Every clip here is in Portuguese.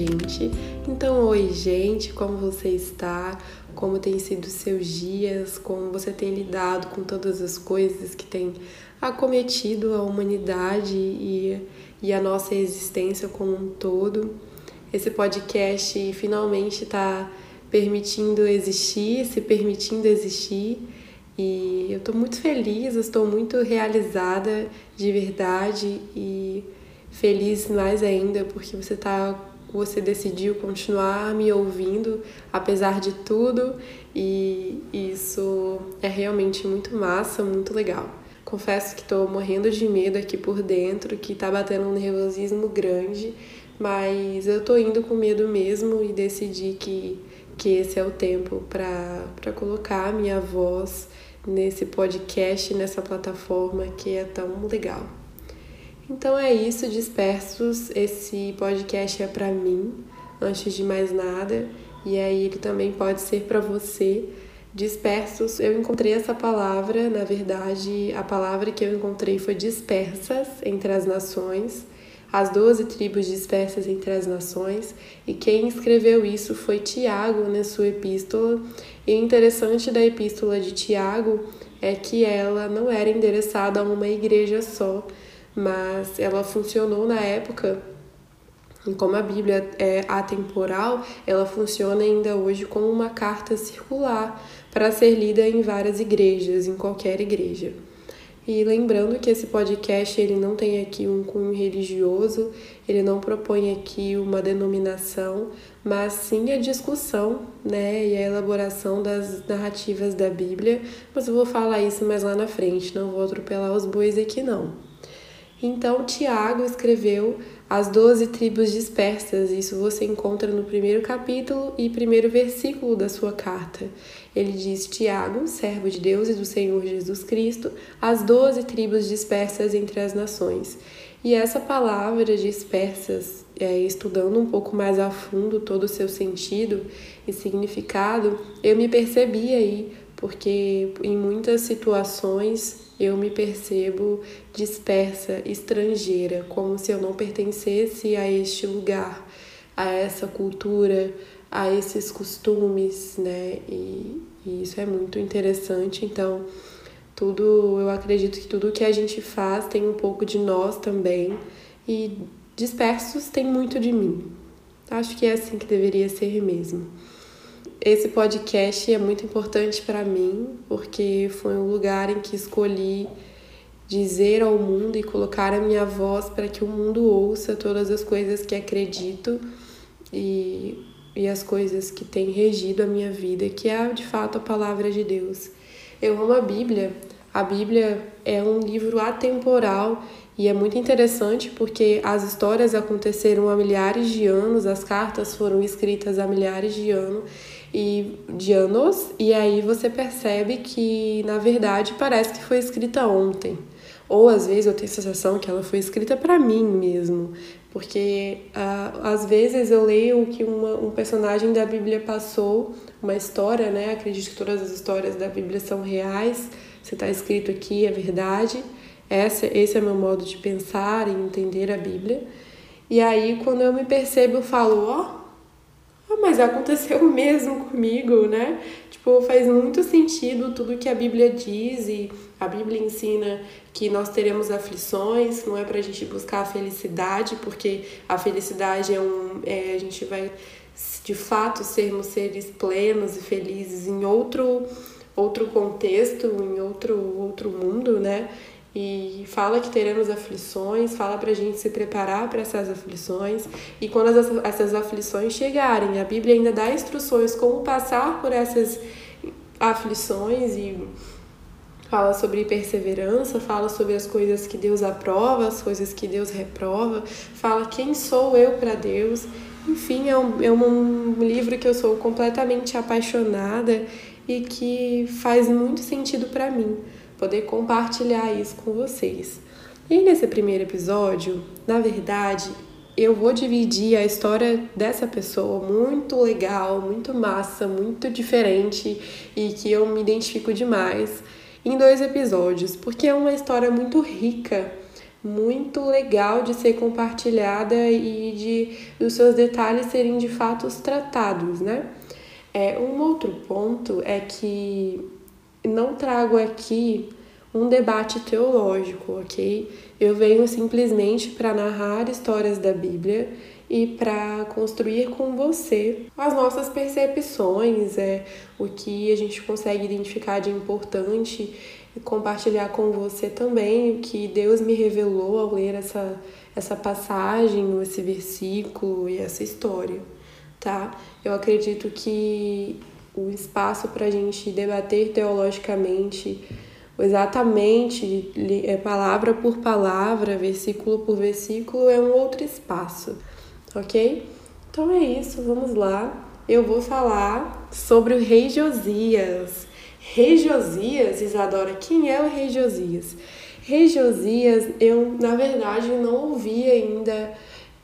gente. Então, oi, gente, como você está? Como tem sido seus dias? Como você tem lidado com todas as coisas que têm acometido a humanidade e, e a nossa existência como um todo? Esse podcast finalmente está permitindo existir, se permitindo existir. E eu estou muito feliz, estou muito realizada de verdade e feliz mais ainda porque você tá você decidiu continuar me ouvindo apesar de tudo e isso é realmente muito massa, muito legal. Confesso que estou morrendo de medo aqui por dentro, que tá batendo um nervosismo grande, mas eu tô indo com medo mesmo e decidi que, que esse é o tempo para colocar a minha voz nesse podcast, nessa plataforma que é tão legal. Então é isso, dispersos. Esse podcast é para mim, antes de mais nada, e aí ele também pode ser para você. Dispersos, eu encontrei essa palavra, na verdade, a palavra que eu encontrei foi dispersas entre as nações, as doze tribos dispersas entre as nações, e quem escreveu isso foi Tiago na sua epístola. E interessante da epístola de Tiago é que ela não era endereçada a uma igreja só, mas ela funcionou na época e como a Bíblia é atemporal, ela funciona ainda hoje como uma carta circular para ser lida em várias igrejas, em qualquer igreja. E lembrando que esse podcast ele não tem aqui um cunho religioso, ele não propõe aqui uma denominação, mas sim a discussão, né, e a elaboração das narrativas da Bíblia. Mas eu vou falar isso mais lá na frente, não vou atropelar os bois aqui não. Então, Tiago escreveu as doze tribos dispersas, isso você encontra no primeiro capítulo e primeiro versículo da sua carta. Ele diz: Tiago, servo de Deus e do Senhor Jesus Cristo, as doze tribos dispersas entre as nações. E essa palavra dispersas, é, estudando um pouco mais a fundo todo o seu sentido e significado, eu me percebi aí, porque em muitas situações eu me percebo dispersa, estrangeira, como se eu não pertencesse a este lugar, a essa cultura, a esses costumes, né? E, e isso é muito interessante. Então, tudo, eu acredito que tudo que a gente faz tem um pouco de nós também, e dispersos tem muito de mim. Acho que é assim que deveria ser mesmo. Esse podcast é muito importante para mim, porque foi um lugar em que escolhi dizer ao mundo e colocar a minha voz para que o mundo ouça todas as coisas que acredito e, e as coisas que têm regido a minha vida, que é de fato a palavra de Deus. Eu amo a Bíblia. A Bíblia é um livro atemporal e é muito interessante porque as histórias aconteceram há milhares de anos, as cartas foram escritas há milhares de anos e de anos, e aí você percebe que na verdade parece que foi escrita ontem. Ou às vezes eu tenho a sensação que ela foi escrita para mim mesmo, porque uh, às vezes eu leio o que uma, um personagem da Bíblia passou, uma história, né? Acredito que todas as histórias da Bíblia são reais, se está escrito aqui é verdade. Essa, esse é meu modo de pensar e entender a Bíblia. E aí, quando eu me percebo, eu falo: Ó, oh, mas aconteceu mesmo comigo, né? Tipo, faz muito sentido tudo que a Bíblia diz e a Bíblia ensina que nós teremos aflições, não é pra gente buscar a felicidade, porque a felicidade é um. É, a gente vai de fato sermos seres plenos e felizes em outro outro contexto, em outro outro mundo, né? E fala que teremos aflições, fala para a gente se preparar para essas aflições e quando essas, essas aflições chegarem, a Bíblia ainda dá instruções como passar por essas aflições e fala sobre perseverança, fala sobre as coisas que Deus aprova, as coisas que Deus reprova, fala quem sou eu para Deus. Enfim, é um, é um livro que eu sou completamente apaixonada e que faz muito sentido para mim poder compartilhar isso com vocês. E nesse primeiro episódio, na verdade, eu vou dividir a história dessa pessoa muito legal, muito massa, muito diferente e que eu me identifico demais em dois episódios, porque é uma história muito rica, muito legal de ser compartilhada e de os seus detalhes serem de fato tratados, né? É, um outro ponto é que não trago aqui um debate teológico, ok? Eu venho simplesmente para narrar histórias da Bíblia e para construir com você as nossas percepções, é o que a gente consegue identificar de importante e compartilhar com você também o que Deus me revelou ao ler essa, essa passagem, esse versículo e essa história, tá? Eu acredito que o espaço para a gente debater teologicamente exatamente é palavra por palavra, versículo por versículo, é um outro espaço ok? Então é isso, vamos lá. Eu vou falar sobre o rei Josias. Rei Josias, Isadora, quem é o rei Josias? Rei Josias, eu na verdade não ouvi ainda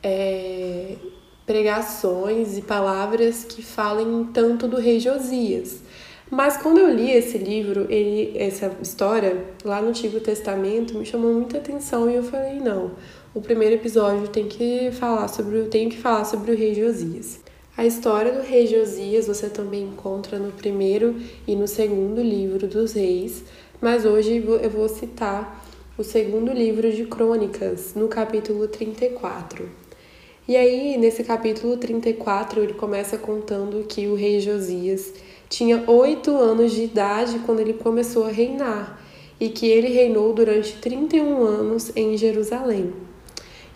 é, pregações e palavras que falem tanto do rei Josias. Mas quando eu li esse livro, ele, essa história lá no Antigo Testamento me chamou muita atenção e eu falei, não, o primeiro episódio tem que falar sobre, tenho que falar sobre o rei Josias. A história do rei Josias você também encontra no primeiro e no segundo livro dos reis, mas hoje eu vou citar o segundo livro de Crônicas, no capítulo 34. E aí, nesse capítulo 34, ele começa contando que o rei Josias tinha oito anos de idade quando ele começou a reinar e que ele reinou durante 31 anos em Jerusalém.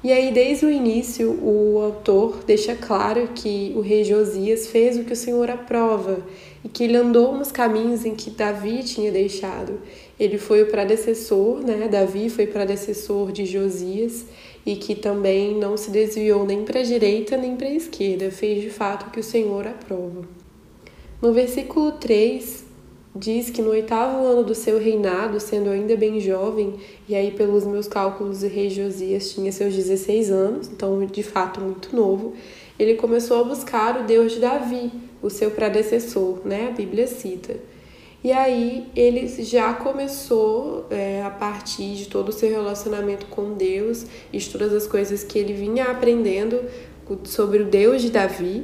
E aí, desde o início, o autor deixa claro que o rei Josias fez o que o Senhor aprova e que ele andou nos caminhos em que Davi tinha deixado. Ele foi o predecessor, né? Davi foi predecessor de Josias e que também não se desviou nem para a direita nem para a esquerda, fez de fato o que o Senhor aprova. No versículo 3, diz que no oitavo ano do seu reinado, sendo ainda bem jovem, e aí pelos meus cálculos o rei Josias tinha seus 16 anos, então de fato muito novo, ele começou a buscar o Deus de Davi, o seu predecessor, né? A Bíblia cita. E aí ele já começou, é, a partir de todo o seu relacionamento com Deus e de todas as coisas que ele vinha aprendendo sobre o Deus de Davi,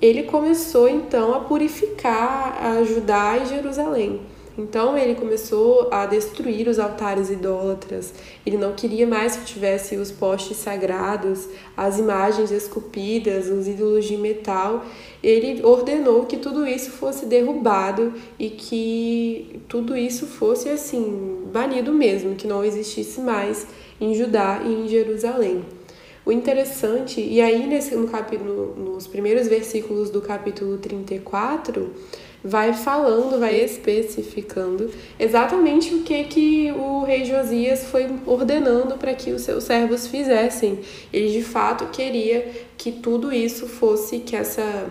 ele começou então a purificar a Judá e Jerusalém. Então ele começou a destruir os altares idólatras. Ele não queria mais que tivesse os postes sagrados, as imagens esculpidas, os ídolos de metal. Ele ordenou que tudo isso fosse derrubado e que tudo isso fosse assim banido mesmo, que não existisse mais em Judá e em Jerusalém. O interessante, e aí nesse, no capítulo, nos primeiros versículos do capítulo 34, vai falando, vai especificando exatamente o que que o rei Josias foi ordenando para que os seus servos fizessem. Ele de fato queria que tudo isso fosse que essa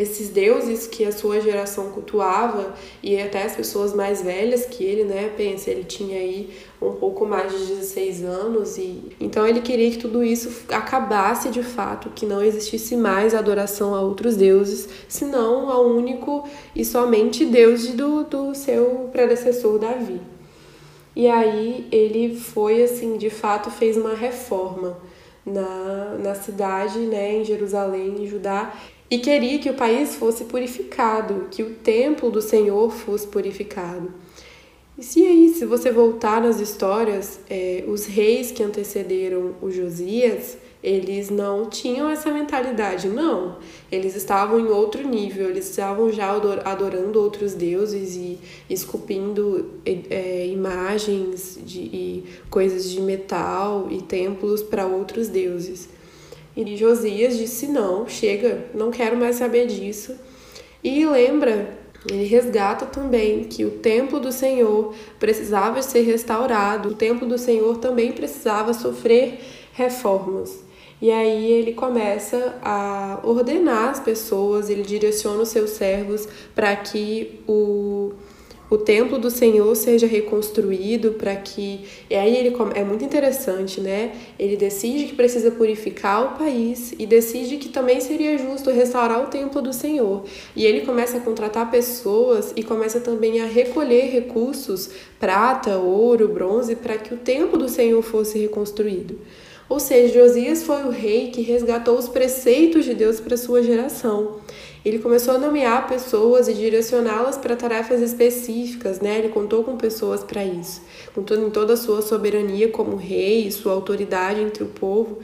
esses deuses que a sua geração cultuava e até as pessoas mais velhas que ele, né? Pensa, ele tinha aí um pouco mais de 16 anos e então ele queria que tudo isso acabasse de fato, que não existisse mais adoração a outros deuses, senão ao único e somente Deus do, do seu predecessor Davi. E aí ele foi assim, de fato fez uma reforma na, na cidade, né, em Jerusalém, em Judá, e queria que o país fosse purificado, que o templo do Senhor fosse purificado. E se aí, se você voltar nas histórias, é, os reis que antecederam o Josias, eles não tinham essa mentalidade, não. Eles estavam em outro nível, eles estavam já adorando outros deuses e esculpindo é, imagens de, e coisas de metal e templos para outros deuses. E Josias disse: Não, chega, não quero mais saber disso. E lembra, ele resgata também que o templo do Senhor precisava ser restaurado, o templo do Senhor também precisava sofrer reformas. E aí ele começa a ordenar as pessoas, ele direciona os seus servos para que o, o templo do Senhor seja reconstruído para que. E aí ele é muito interessante, né? Ele decide que precisa purificar o país e decide que também seria justo restaurar o templo do Senhor. E ele começa a contratar pessoas e começa também a recolher recursos, prata, ouro, bronze, para que o templo do Senhor fosse reconstruído. Ou seja, Josias foi o rei que resgatou os preceitos de Deus para sua geração. Ele começou a nomear pessoas e direcioná-las para tarefas específicas, né? Ele contou com pessoas para isso, contando em toda a sua soberania como rei, sua autoridade entre o povo.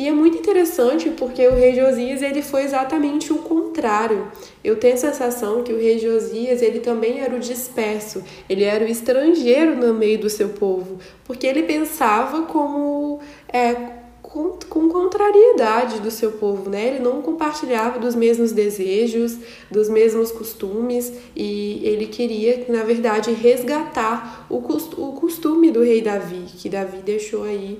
E é muito interessante porque o rei Josias ele foi exatamente o contrário. Eu tenho a sensação que o rei Josias ele também era o disperso, ele era o estrangeiro no meio do seu povo, porque ele pensava como é, com, com contrariedade do seu povo, né? Ele não compartilhava dos mesmos desejos, dos mesmos costumes e ele queria, na verdade, resgatar o, o costume do rei Davi, que Davi deixou aí,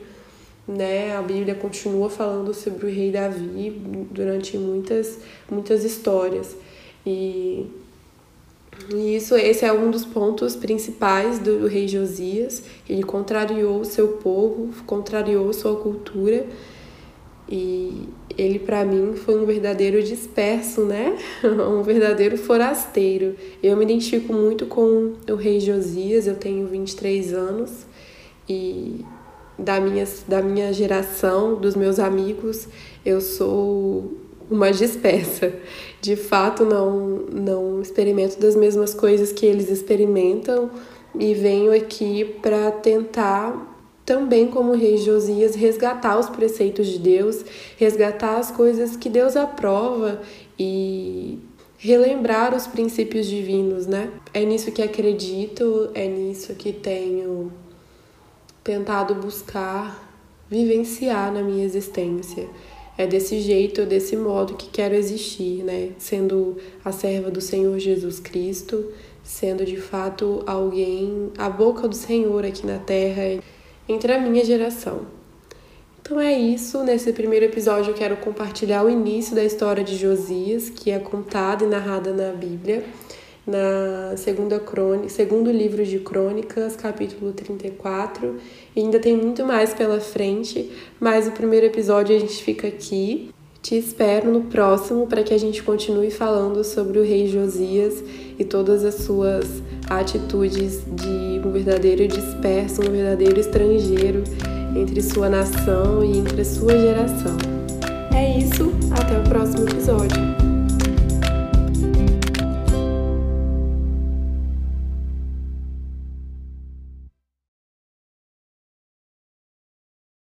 né? A Bíblia continua falando sobre o rei Davi durante muitas, muitas histórias. E e isso, esse é um dos pontos principais do, do rei Josias. Ele contrariou o seu povo, contrariou sua cultura. E ele, para mim, foi um verdadeiro disperso, né? um verdadeiro forasteiro. Eu me identifico muito com o rei Josias, eu tenho 23 anos. E da minha, da minha geração, dos meus amigos, eu sou uma dispersa. De fato, não, não experimento das mesmas coisas que eles experimentam e venho aqui para tentar também como rei Josias resgatar os preceitos de Deus, resgatar as coisas que Deus aprova e relembrar os princípios divinos, né? É nisso que acredito, é nisso que tenho tentado buscar vivenciar na minha existência é desse jeito, desse modo que quero existir, né? Sendo a serva do Senhor Jesus Cristo, sendo de fato alguém, a boca do Senhor aqui na terra, entre a minha geração. Então é isso. Nesse primeiro episódio eu quero compartilhar o início da história de Josias, que é contada e narrada na Bíblia na segunda crônica, segundo livro de Crônicas, capítulo 34. E ainda tem muito mais pela frente, mas o primeiro episódio a gente fica aqui. Te espero no próximo para que a gente continue falando sobre o rei Josias e todas as suas atitudes de um verdadeiro disperso, um verdadeiro estrangeiro entre sua nação e entre a sua geração. É isso, até o próximo episódio.